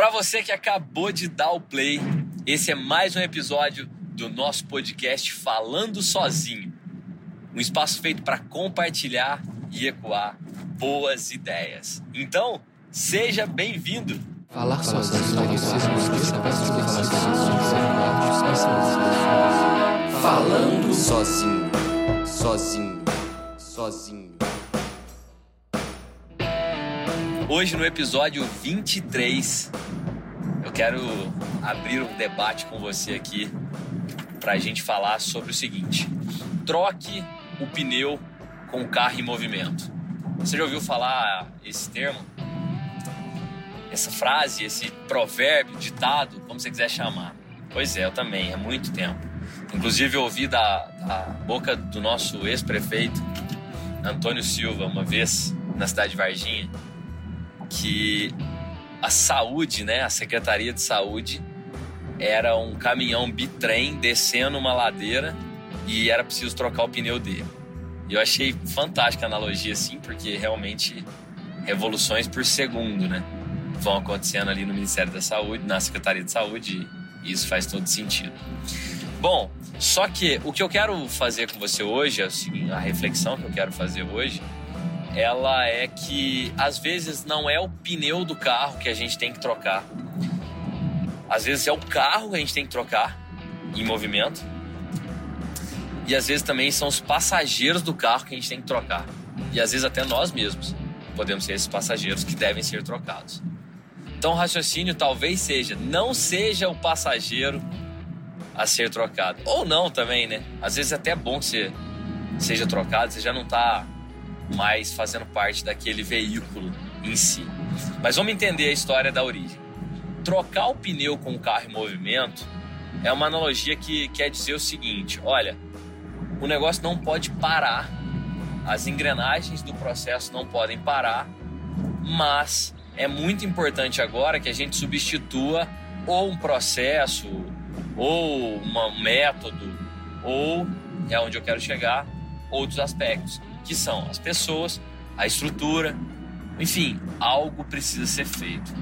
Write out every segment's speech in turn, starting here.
Para você que acabou de dar o play, esse é mais um episódio do nosso podcast Falando Sozinho. Um espaço feito para compartilhar e ecoar boas ideias. Então, seja bem-vindo. Falar sozinho. Falando sozinho, sozinho, sozinho. Hoje no episódio 23, eu quero abrir um debate com você aqui para a gente falar sobre o seguinte: troque o pneu com o carro em movimento. Você já ouviu falar esse termo? Essa frase, esse provérbio, ditado, como você quiser chamar. Pois é, eu também, há muito tempo. Inclusive, eu ouvi da, da boca do nosso ex-prefeito, Antônio Silva, uma vez na cidade de Varginha, que a saúde, né, a Secretaria de Saúde, era um caminhão bitrem descendo uma ladeira e era preciso trocar o pneu dele. E eu achei fantástica a analogia, assim, porque realmente revoluções por segundo, né? Vão acontecendo ali no Ministério da Saúde, na Secretaria de Saúde, e isso faz todo sentido. Bom, só que o que eu quero fazer com você hoje, seguinte, a reflexão que eu quero fazer hoje, ela é que às vezes não é o pneu do carro que a gente tem que trocar. Às vezes é o carro que a gente tem que trocar em movimento. E às vezes também são os passageiros do carro que a gente tem que trocar. E às vezes até nós mesmos podemos ser esses passageiros que devem ser trocados. Então o raciocínio talvez seja, não seja o passageiro a ser trocado. Ou não também, né? Às vezes é até bom que você seja trocado, você já não está mais fazendo parte daquele veículo em si. Mas vamos entender a história da origem. Trocar o pneu com o carro em movimento é uma analogia que quer dizer o seguinte: olha, o negócio não pode parar, as engrenagens do processo não podem parar, mas é muito importante agora que a gente substitua ou um processo, ou um método, ou é onde eu quero chegar, outros aspectos que são as pessoas, a estrutura, enfim, algo precisa ser feito.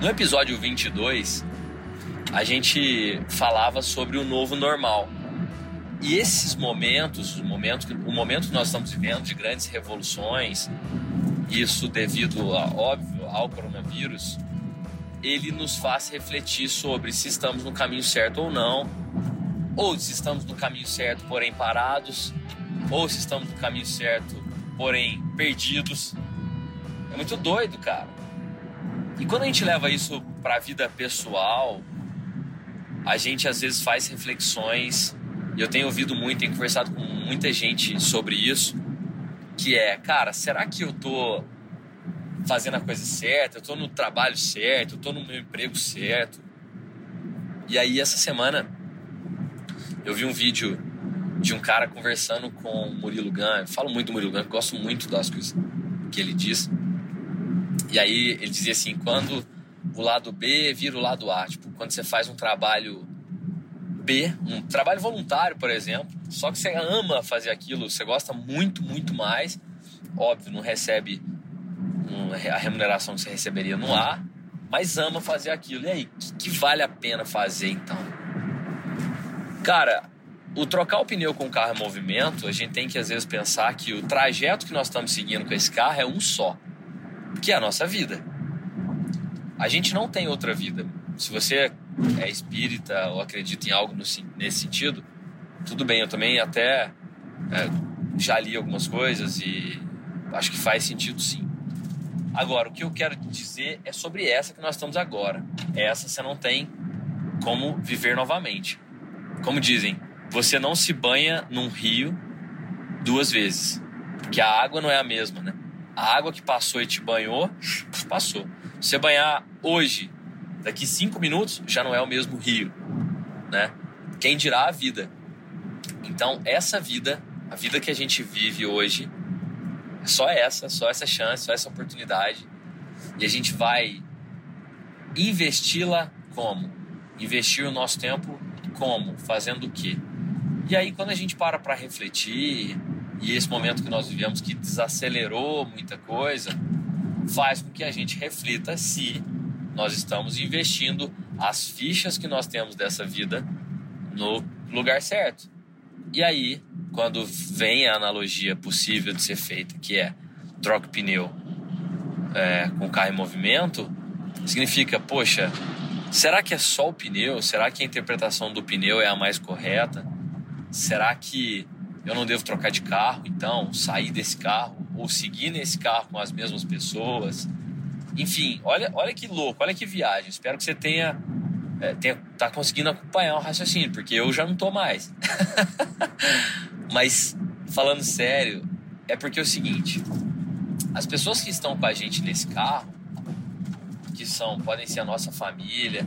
No episódio 22, a gente falava sobre o novo normal. E esses momentos, o momento, o momento que nós estamos vivendo de grandes revoluções, isso devido, a, óbvio, ao coronavírus, ele nos faz refletir sobre se estamos no caminho certo ou não, ou se estamos no caminho certo, porém parados, ou se estamos no caminho certo, porém perdidos. É muito doido, cara. E quando a gente leva isso para a vida pessoal, a gente às vezes faz reflexões, e eu tenho ouvido muito, tenho conversado com muita gente sobre isso, que é, cara, será que eu tô fazendo a coisa certa? Eu tô no trabalho certo? Eu tô no meu emprego certo? E aí essa semana eu vi um vídeo de um cara conversando com o Murilo Gun. Falo muito do Murilo Gun, gosto muito das coisas que ele diz. E aí ele dizia assim: quando o lado B vira o lado A, tipo, quando você faz um trabalho B, um trabalho voluntário, por exemplo, só que você ama fazer aquilo, você gosta muito, muito mais, óbvio, não recebe a remuneração que você receberia no A, mas ama fazer aquilo. E aí, que, que vale a pena fazer então? Cara, o trocar o pneu com o carro em movimento, a gente tem que às vezes pensar que o trajeto que nós estamos seguindo com esse carro é um só, que é a nossa vida. A gente não tem outra vida. Se você é espírita ou acredita em algo nesse sentido, tudo bem, eu também até é, já li algumas coisas e acho que faz sentido sim. Agora, o que eu quero dizer é sobre essa que nós estamos agora. Essa você não tem como viver novamente. Como dizem, você não se banha num rio duas vezes. Porque a água não é a mesma, né? A água que passou e te banhou, passou. Se você banhar hoje, daqui cinco minutos, já não é o mesmo rio, né? Quem dirá a vida? Então, essa vida, a vida que a gente vive hoje, é só essa, só essa chance, só essa oportunidade. E a gente vai investi-la como? Investir o nosso tempo como? Fazendo o quê? E aí, quando a gente para para refletir, e esse momento que nós vivemos que desacelerou muita coisa, faz com que a gente reflita se nós estamos investindo as fichas que nós temos dessa vida no lugar certo. E aí, quando vem a analogia possível de ser feita, que é troca pneu é, com carro em movimento, significa, poxa, será que é só o pneu? Será que a interpretação do pneu é a mais correta? Será que eu não devo trocar de carro, então, sair desse carro ou seguir nesse carro com as mesmas pessoas? Enfim, olha, olha que louco, olha que viagem. Espero que você tenha, é, tenha tá conseguindo acompanhar o raciocínio, porque eu já não tô mais. Mas falando sério, é porque é o seguinte, as pessoas que estão com a gente nesse carro, que são, podem ser a nossa família,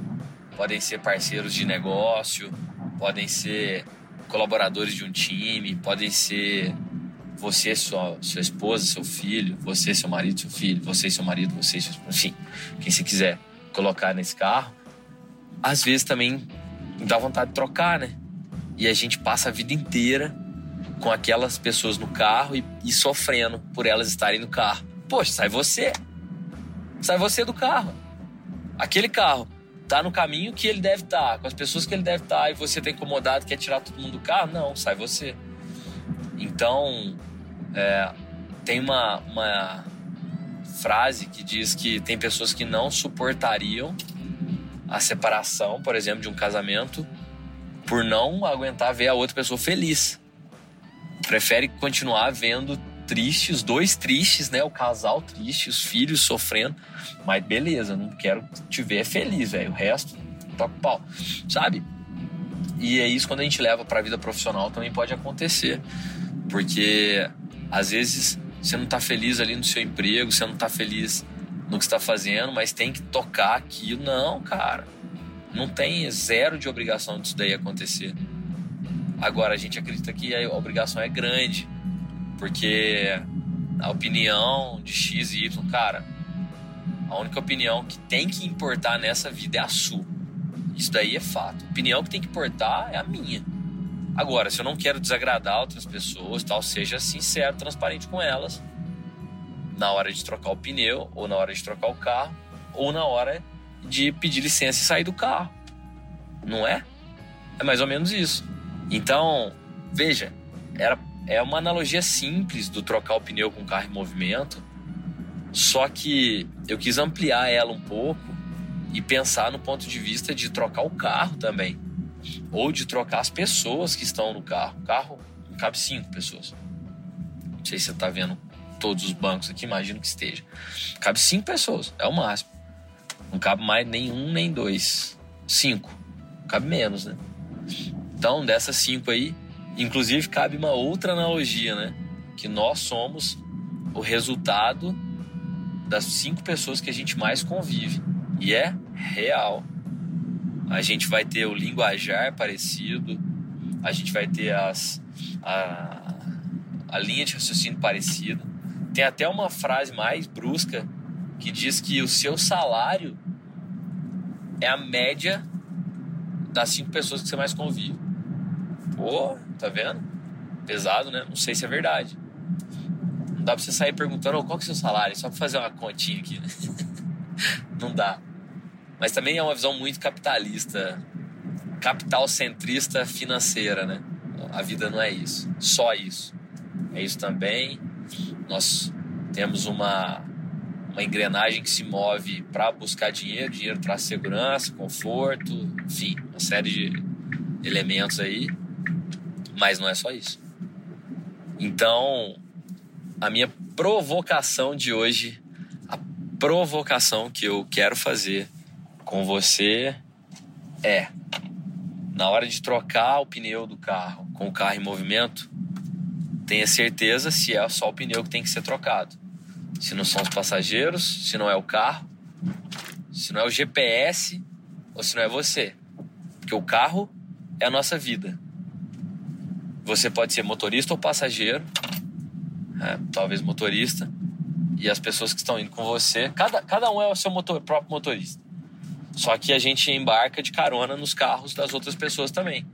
podem ser parceiros de negócio, podem ser colaboradores de um time, podem ser você, sua, sua esposa, seu filho, você, seu marido, seu filho, você, seu marido, você, seu, enfim, quem você quiser colocar nesse carro. Às vezes também dá vontade de trocar, né? E a gente passa a vida inteira com aquelas pessoas no carro e, e sofrendo por elas estarem no carro. Poxa, sai você. Sai você do carro. Aquele carro tá no caminho que ele deve estar, tá, com as pessoas que ele deve estar, tá, e você tá incomodado, quer tirar todo mundo do carro? Não, sai você. Então, é, tem uma, uma frase que diz que tem pessoas que não suportariam a separação, por exemplo, de um casamento, por não aguentar ver a outra pessoa feliz. Prefere continuar vendo tristes, dois tristes, né? O casal triste, os filhos sofrendo. Mas beleza, não quero te ver feliz, velho. O resto, toca pau. Sabe? E é isso quando a gente leva para a vida profissional também pode acontecer. Porque às vezes você não tá feliz ali no seu emprego, você não tá feliz no que está fazendo, mas tem que tocar aquilo. Não, cara. Não tem zero de obrigação disso daí acontecer. Agora, a gente acredita que a obrigação é grande, porque a opinião de X e Y, cara, a única opinião que tem que importar nessa vida é a sua. Isso daí é fato. A opinião que tem que importar é a minha. Agora, se eu não quero desagradar outras pessoas, tal, seja sincero, transparente com elas na hora de trocar o pneu, ou na hora de trocar o carro, ou na hora de pedir licença e sair do carro. Não é? É mais ou menos isso. Então, veja, era, é uma analogia simples do trocar o pneu com o carro em movimento, só que eu quis ampliar ela um pouco e pensar no ponto de vista de trocar o carro também. Ou de trocar as pessoas que estão no carro. O carro cabe cinco pessoas. Não sei se você está vendo todos os bancos aqui, imagino que esteja. Cabe cinco pessoas, é o máximo. Não cabe mais nenhum nem dois. Cinco. Cabe menos, né? Então, dessas cinco aí, inclusive cabe uma outra analogia, né? Que nós somos o resultado das cinco pessoas que a gente mais convive. E é real. A gente vai ter o linguajar parecido, a gente vai ter as, a, a linha de raciocínio parecida. Tem até uma frase mais brusca que diz que o seu salário é a média das cinco pessoas que você mais convive. Pô, tá vendo? Pesado, né? Não sei se é verdade. Não dá pra você sair perguntando oh, qual que é o seu salário, só pra fazer uma continha aqui. Né? Não dá. Mas também é uma visão muito capitalista, capital centrista financeira, né? A vida não é isso, só isso. É isso também. Nós temos uma, uma engrenagem que se move para buscar dinheiro, dinheiro traz segurança, conforto, enfim, uma série de elementos aí mas não é só isso. Então, a minha provocação de hoje, a provocação que eu quero fazer com você é: na hora de trocar o pneu do carro com o carro em movimento, tenha certeza se é só o pneu que tem que ser trocado. Se não são os passageiros, se não é o carro, se não é o GPS ou se não é você. Porque o carro é a nossa vida. Você pode ser motorista ou passageiro, é, talvez motorista, e as pessoas que estão indo com você, cada, cada um é o seu motor, próprio motorista. Só que a gente embarca de carona nos carros das outras pessoas também.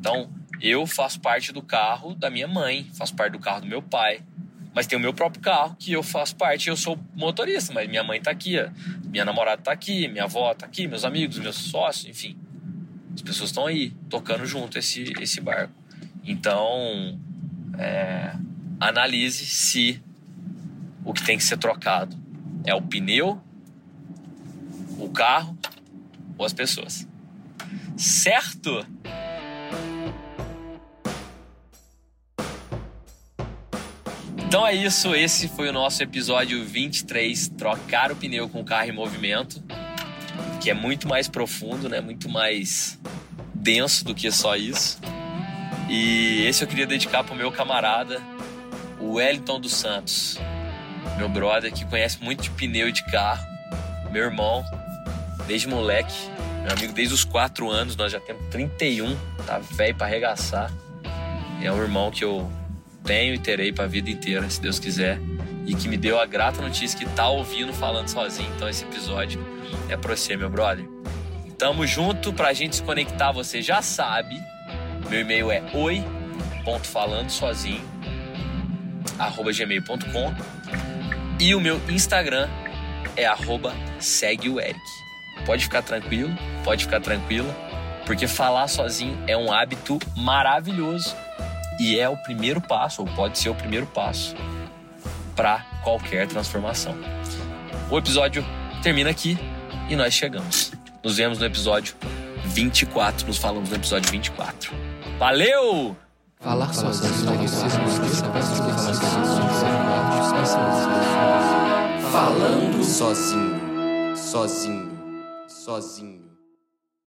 Então, eu faço parte do carro da minha mãe, faço parte do carro do meu pai, mas tem o meu próprio carro que eu faço parte, eu sou motorista, mas minha mãe tá aqui, minha namorada tá aqui, minha avó tá aqui, meus amigos, meus sócios, enfim. As pessoas estão aí, tocando junto esse, esse barco. Então, é, analise se o que tem que ser trocado é o pneu, o carro ou as pessoas. Certo? Então é isso, esse foi o nosso episódio 23, trocar o pneu com o carro em movimento, que é muito mais profundo, né? Muito mais denso do que só isso. E esse eu queria dedicar pro meu camarada, o Wellington dos Santos, meu brother que conhece muito de pneu e de carro, meu irmão, desde moleque, meu amigo desde os 4 anos, nós já temos 31, tá velho para arregaçar. É um irmão que eu tenho e terei para a vida inteira, se Deus quiser. E que me deu a grata notícia que tá ouvindo falando sozinho. Então esse episódio é pra você, meu brother. Tamo junto pra gente se conectar, você já sabe. Meu e-mail é oi.falandosozinho arroba gmail.com e o meu Instagram é arroba segue o Eric. Pode ficar tranquilo, pode ficar tranquila, porque falar sozinho é um hábito maravilhoso e é o primeiro passo, ou pode ser o primeiro passo, para qualquer transformação. O episódio termina aqui e nós chegamos. Nos vemos no episódio 24. Nos falamos no episódio 24. Valeu! Falar sozinho. Falando sozinho. Sozinho. Sozinho.